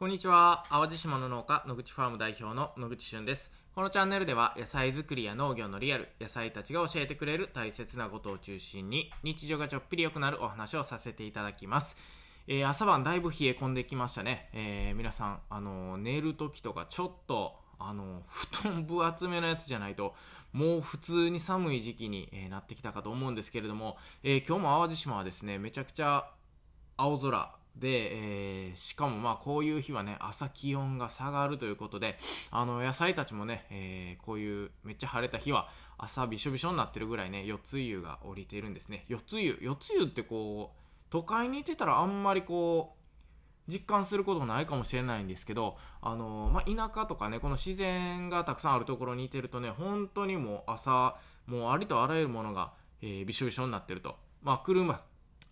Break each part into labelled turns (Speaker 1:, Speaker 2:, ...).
Speaker 1: こんにちは。淡路島の農家、野口ファーム代表の野口俊です。このチャンネルでは野菜作りや農業のリアル、野菜たちが教えてくれる大切なことを中心に日常がちょっぴり良くなるお話をさせていただきます。えー朝晩だいぶ冷え込んできましたね。えー皆さん、あの寝る時とかちょっと、あの布団分厚めのやつじゃないと、もう普通に寒い時期に、えなってきたかと思うんですけれども、え今日も淡路島はですね、めちゃくちゃ青空で、えーしかもまあこういう日はね朝気温が下がるということであの野菜たちもね、えーこういうめっちゃ晴れた日は朝びしょびしょになってるぐらいね四つ湯が降りているんですね。四つ湯四つ湯ってこう都会にいてたらあんまりこう実感することもないかもしれないんですけど、あのまあ、田舎とかねこの自然がたくさんあるところにいてるとね本当にもう朝もうありとあらゆるものが、えーびしょびしょになってると、まあ、車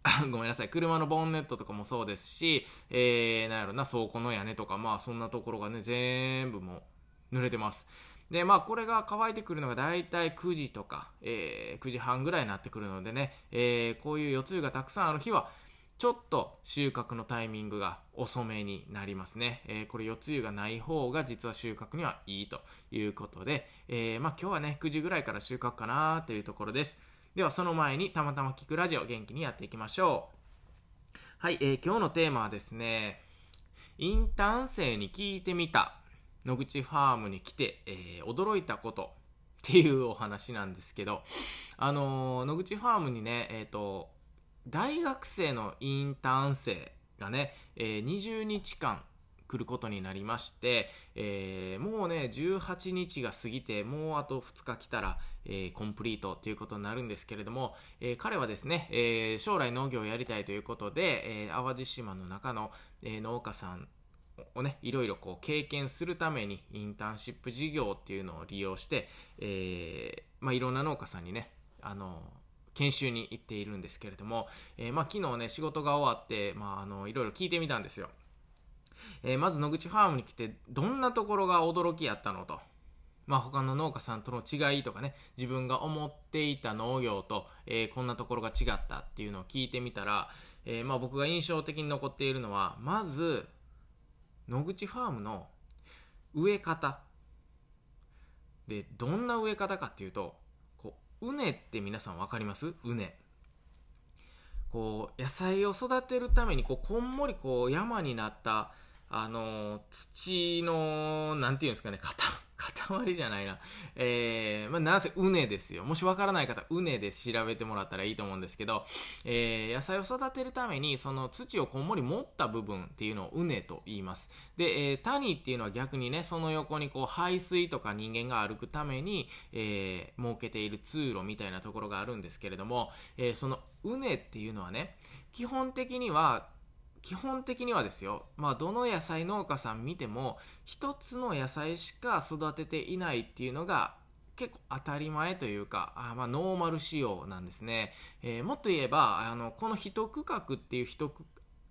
Speaker 1: ごめんなさい車のボンネットとかもそうですし、えー、なんやろな倉庫の屋根とかまあそんなところがね全部も濡れてますでまあこれが乾いてくるのが大体9時とか、えー9時半ぐらいになってくるのでね、えーこういう夜露がたくさんある日はちょっと収穫のタイミングが遅めになりますね。えーこれ夜露がない方が実は収穫にはいいということで、えーまあ今日はね、9時ぐらいから収穫かなというところです。ではその前にたまたま聞くラジオ元気にやっていきましょう。はい、えー今日のテーマはですね、インターン生に聞いてみた野口ファームに来て、えー驚いたことっていうお話なんですけど、あのー野口ファームにね、えっ、と、大学生のインターン生がね、えー20日間来ることになりまして、えーもうね18日が過ぎてもうあと2日来たら、えーコンプリートということになるんですけれども、えー彼はですね、え将来農業をやりたいということで、え淡路島の中の、え農家さんをね、いろいろこう経験するためにインターンシップ事業っていうのを利用して、えまあ、いろんな農家さんにね、あの研修に行っているんですけれども、えまあ、昨日ね仕事が終わって、まあ、あのいろいろ聞いてみたんですよ、えーまず野口ファームに来てどんなところが驚きやったのと、まあ、他の農家さんとの違いとかね自分が思っていた農業と、えーこんなところが違ったっていうのを聞いてみたら、えーまあ、僕が印象的に残っているのはまず野口ファームの植え方。でどんな植え方かっていうとこう畝って皆さん分かります？畝。こう野菜を育てるためにこうこんもりこう山になったあの土のなんていうんですかね塊塊じゃないな。えー、まあなんせ畝ですよ。もし分からない方畝で調べてもらったらいいと思うんですけど、えー野菜を育てるためにその土をこんもり持った部分っていうのを畝と言います。で、えー谷っていうのは逆にねその横にこう排水とか人間が歩くために、えー設けている通路みたいなところがあるんですけれども、えーその畝っていうのはね基本的には基本的にはですよ、まあ、どの野菜農家さん見ても一つの野菜しか育てていないっていうのが結構当たり前というかあまあノーマル仕様なんですね、えーもっと言えばあのこの一区画っていう一区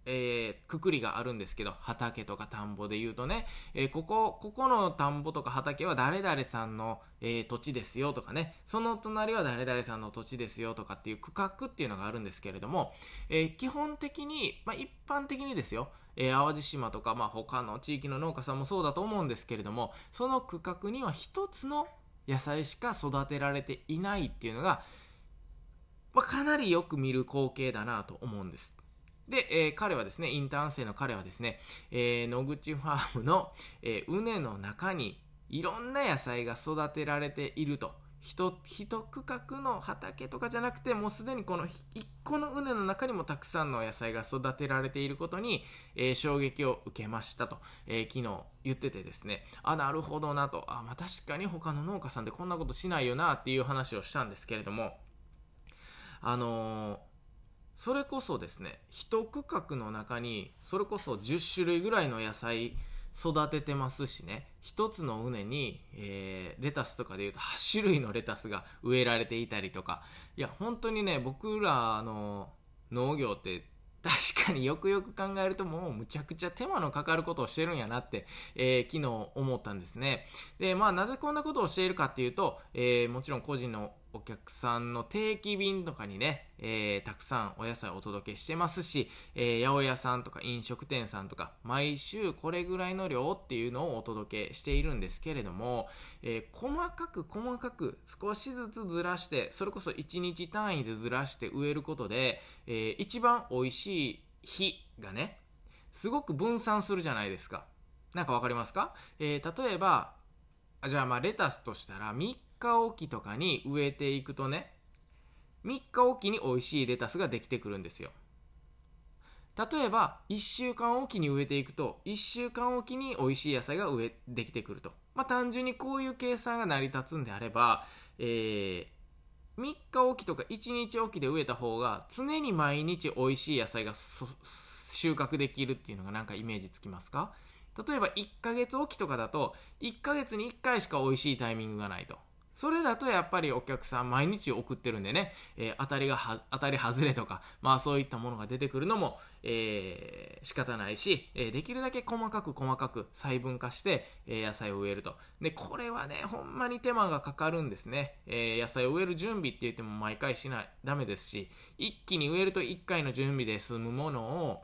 Speaker 1: えーくくりがあるんですけど畑とか田んぼで言うとね、えーここここの田んぼとか畑は誰々さんの、えー土地ですよとかねその隣は誰々さんの土地ですよとかっていう区画っていうのがあるんですけれども、え基本的に、まあ、一般的にですよ、え淡路島とか、まあ、他の地域の農家さんもそうだと思うんですけれどもその区画には一つの野菜しか育てられていないっていうのが、まあ、かなりよく見る光景だなと思うんです。で、えー彼はですね、インターン生の彼はですね、えー野口ファームの、えー畝の中にいろんな野菜が育てられていると。一区画の畑とかじゃなくてもうすでにこの一個の畝の中にもたくさんの野菜が育てられていることに、えー衝撃を受けましたと、えー昨日言っててですねあなるほどなとあ、まあ、確かに他の農家さんでこんなことしないよなっていう話をしたんですけれどもあのーそれこそですね一区画の中にそれこそ10種類ぐらいの野菜育ててますしね。一つの畝に、えーレタスとかでいうと8種類のレタスが植えられていたりとか。いや本当にね僕らの農業って確かによくよく考えるともうむちゃくちゃ手間のかかることをしてるんやなって、えー昨日思ったんですね。でまあなぜこんなことをしているかっていうと、えーもちろん個人のお客さんの定期便とかにね、えー、たくさんお野菜をお届けしてますし、えー、八百屋さんとか飲食店さんとか、毎週これぐらいの量っていうのをお届けしているんですけれども、えー、細かく細かく少しずつずらして、それこそ1日単位でずらして植えることで、えー、一番美味しい日がね、すごく分散するじゃないですか。なんかわかりますか？えー、例えば、じゃあまあレタスとしたら3日おきとかに植えていくとね、3日おきに美味しいレタスができてくるんですよ。例えば、1週間おきに植えていくと、1週間おきに美味しい野菜が植え、できてくると。まあ、単純にこういう計算が成り立つんであれば、えー、3日おきとか1日おきで植えた方が、常に毎日美味しい野菜が収穫できるっていうのがなんかイメージつきますか？例えば1ヶ月おきとかだと、1ヶ月に1回しか美味しいタイミングがないと。それだとやっぱりお客さん毎日送ってるんでね、えー、当たりが当たり外れとか、まあそういったものが出てくるのも、えー、仕方ないし、えー、できるだけ細かく細かく細分化して、え、野菜を植えると。で、これはね、ほんまに手間がかかるんですね。え、野菜を植える準備って言っても毎回しない、ダメですし、一気に植えると1回の準備で済むものを、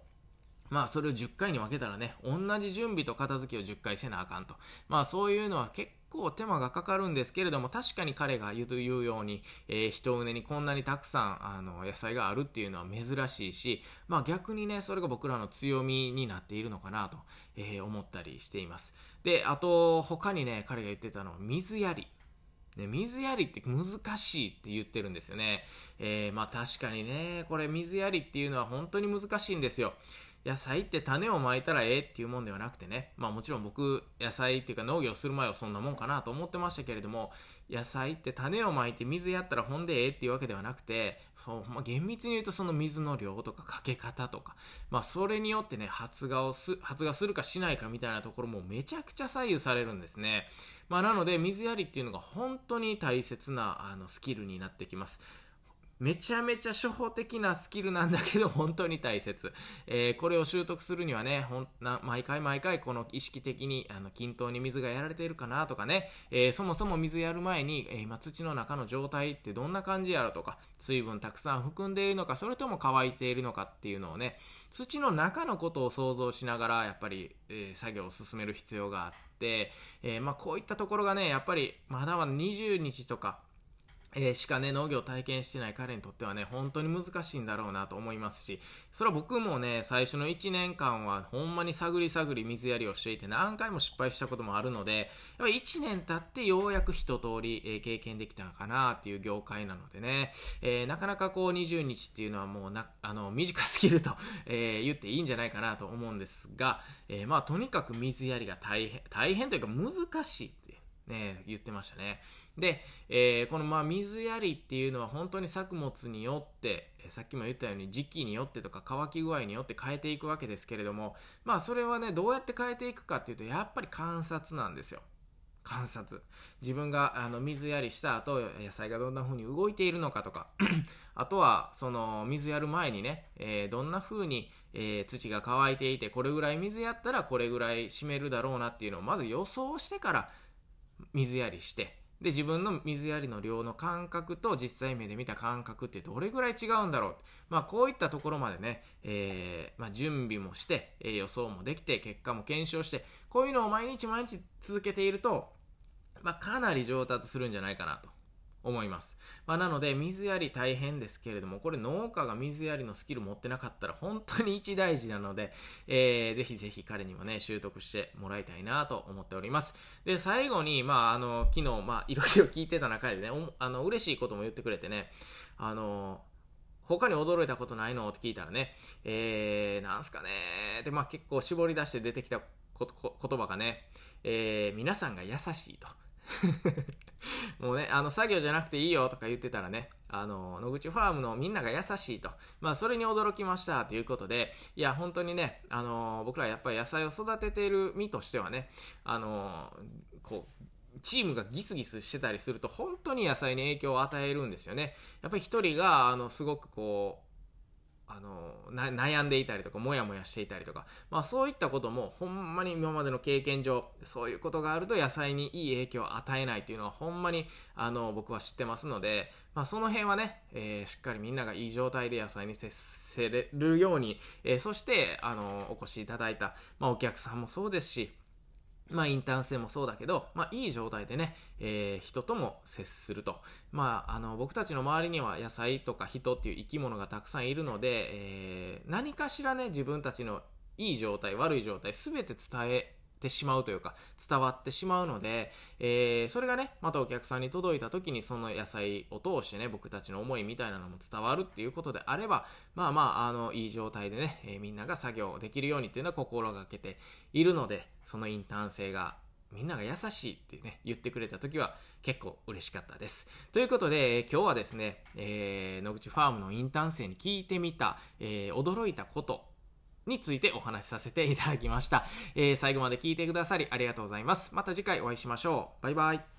Speaker 1: まあそれを10回に分けたらね、同じ準備と片付けを10回せなあかんと。まあそういうのは結構手間がかかるんですけれども、確かに彼が言うように、えー、一畝にこんなにたくさんあの野菜があるっていうのは珍しいし、まあ逆にね、それが僕らの強みになっているのかなと、えー、思ったりしています。で、あと他にね、彼が言ってたのは水やり。ね、水やりって難しいって言ってるんですよね。えー、まあ確かにね、これ水やりっていうのは本当に難しいんですよ。野菜って種をまいたらええっていうもんではなくてね、まあもちろん僕、野菜っていうか農業する前はそんなもんかなと思ってましたけれども、野菜って種をまいて水やったらほんでええっていうわけではなくて、そう、まあ、厳密に言うとその水の量とかかけ方とか、まあそれによってね、発芽をす、発芽するかしないかみたいなところもめちゃくちゃ左右されるんですね。まあなので水やりっていうのが本当に大切なあのスキルになってきます。めちゃめちゃ初歩的なスキルなんだけど本当に大切、えー、これを習得するにはねほんな毎回毎回この意識的にあの均等に水がやられているかなとかね、えー、そもそも水やる前に、えー、今土の中の状態ってどんな感じやろとか水分たくさん含んでいるのかそれとも乾いているのかっていうのをね土の中のことを想像しながらやっぱり、え作業を進める必要があって、えまあ、こういったところがねやっぱりまだまだ20日とかえー、しかね、農業を体験してない彼にとってはね、本当に難しいんだろうなと思いますし、それは僕もね、最初の1年間はほんまに探り探り水やりをしていて何回も失敗したこともあるので、やっぱ1年経ってようやく一通り、えー、経験できたのかなっていう業界なのでね、えー、なかなかこう20日っていうのはもうな、あの、短すぎると、え言っていいんじゃないかなと思うんですが、えまあとにかく水やりが大変、大変というか難しいってね、言ってましたね。で、えー、このまあ水やりっていうのは本当に作物によって、さっきも言ったように時期によってとか乾き具合によって変えていくわけですけれども、まあそれはね、どうやって変えていくかっていうと、やっぱり観察なんですよ。観察。自分があの水やりした後、野菜がどんな風に動いているのかとか、あとは、その水やる前にね、えー、どんな風に、えー、土が乾いていて、これぐらい水やったらこれぐらい湿るだろうなっていうのをまず予想してから水やりして、で、自分の水やりの量の感覚と実際目で見た感覚ってどれぐらい違うんだろう。まあ、こういったところまでね、えー、まあ、準備もして、えー、予想もできて、結果も検証して、こういうのを毎日毎日続けていると、まあ、かなり上達するんじゃないかなと思います。まあ、なので、水やり大変ですけれども、これ農家が水やりのスキル持ってなかったら本当に一大事なので、えー、ぜひぜひ彼にもね、習得してもらいたいなと思っております。で、最後に、まあ、あの、昨日、まあ、いろいろ聞いてた中でね、あの、嬉しいことも言ってくれてね、あの、他に驚いたことないの？って聞いたらね、えー、なんすかね？で、まあ結構絞り出して出てきた言葉がね、えー、皆さんが優しいと。もうね、あの、作業じゃなくていいよとか言ってたらね、あの、野口ファームのみんなが優しいと。まあ、それに驚きましたということで、いや、本当にね、あの、僕らやっぱり野菜を育てている身としてはね、あの、こう、チームがギスギスしてたりすると、本当に野菜に影響を与えるんですよね。やっぱり一人が、あの、すごくこう、あの悩んでいたりとかモヤモヤしていたりとか、まあ、そういったこともほんまに今までの経験上そういうことがあると野菜にいい影響を与えないっていうのはほんまにあの僕は知ってますので、まあ、その辺はね、えー、しっかりみんながいい状態で野菜に接せれるように、えー、そしてあのお越しいただいた、まあ、お客さんもそうですしまあ、インターン生もそうだけど、まあ、いい状態でね、えー、人とも接すると。まあ、あの、僕たちの周りには野菜とか人っていう生き物がたくさんいるので、えー、何かしらね、自分たちのいい状態、悪い状態、すべて伝えてしまうというか、伝わってしまうので、えー、それがね、またお客さんに届いた時にその野菜を通してね、僕たちの思いみたいなのも伝わるっていうことであれば、まあまあ、あの、いい状態でね、えー、みんなが作業できるようにっていうのは心がけているので、そのインターン生がみんなが優しいってね、言ってくれた時は結構嬉しかったです。ということでえ、今日はですね、えー、野口ファームのインターン生に聞いてみた、えー、驚いたことについてお話しさせていただきました。えー、最後まで聞いてくださりありがとうございます。また次回お会いしましょう。バイバイ。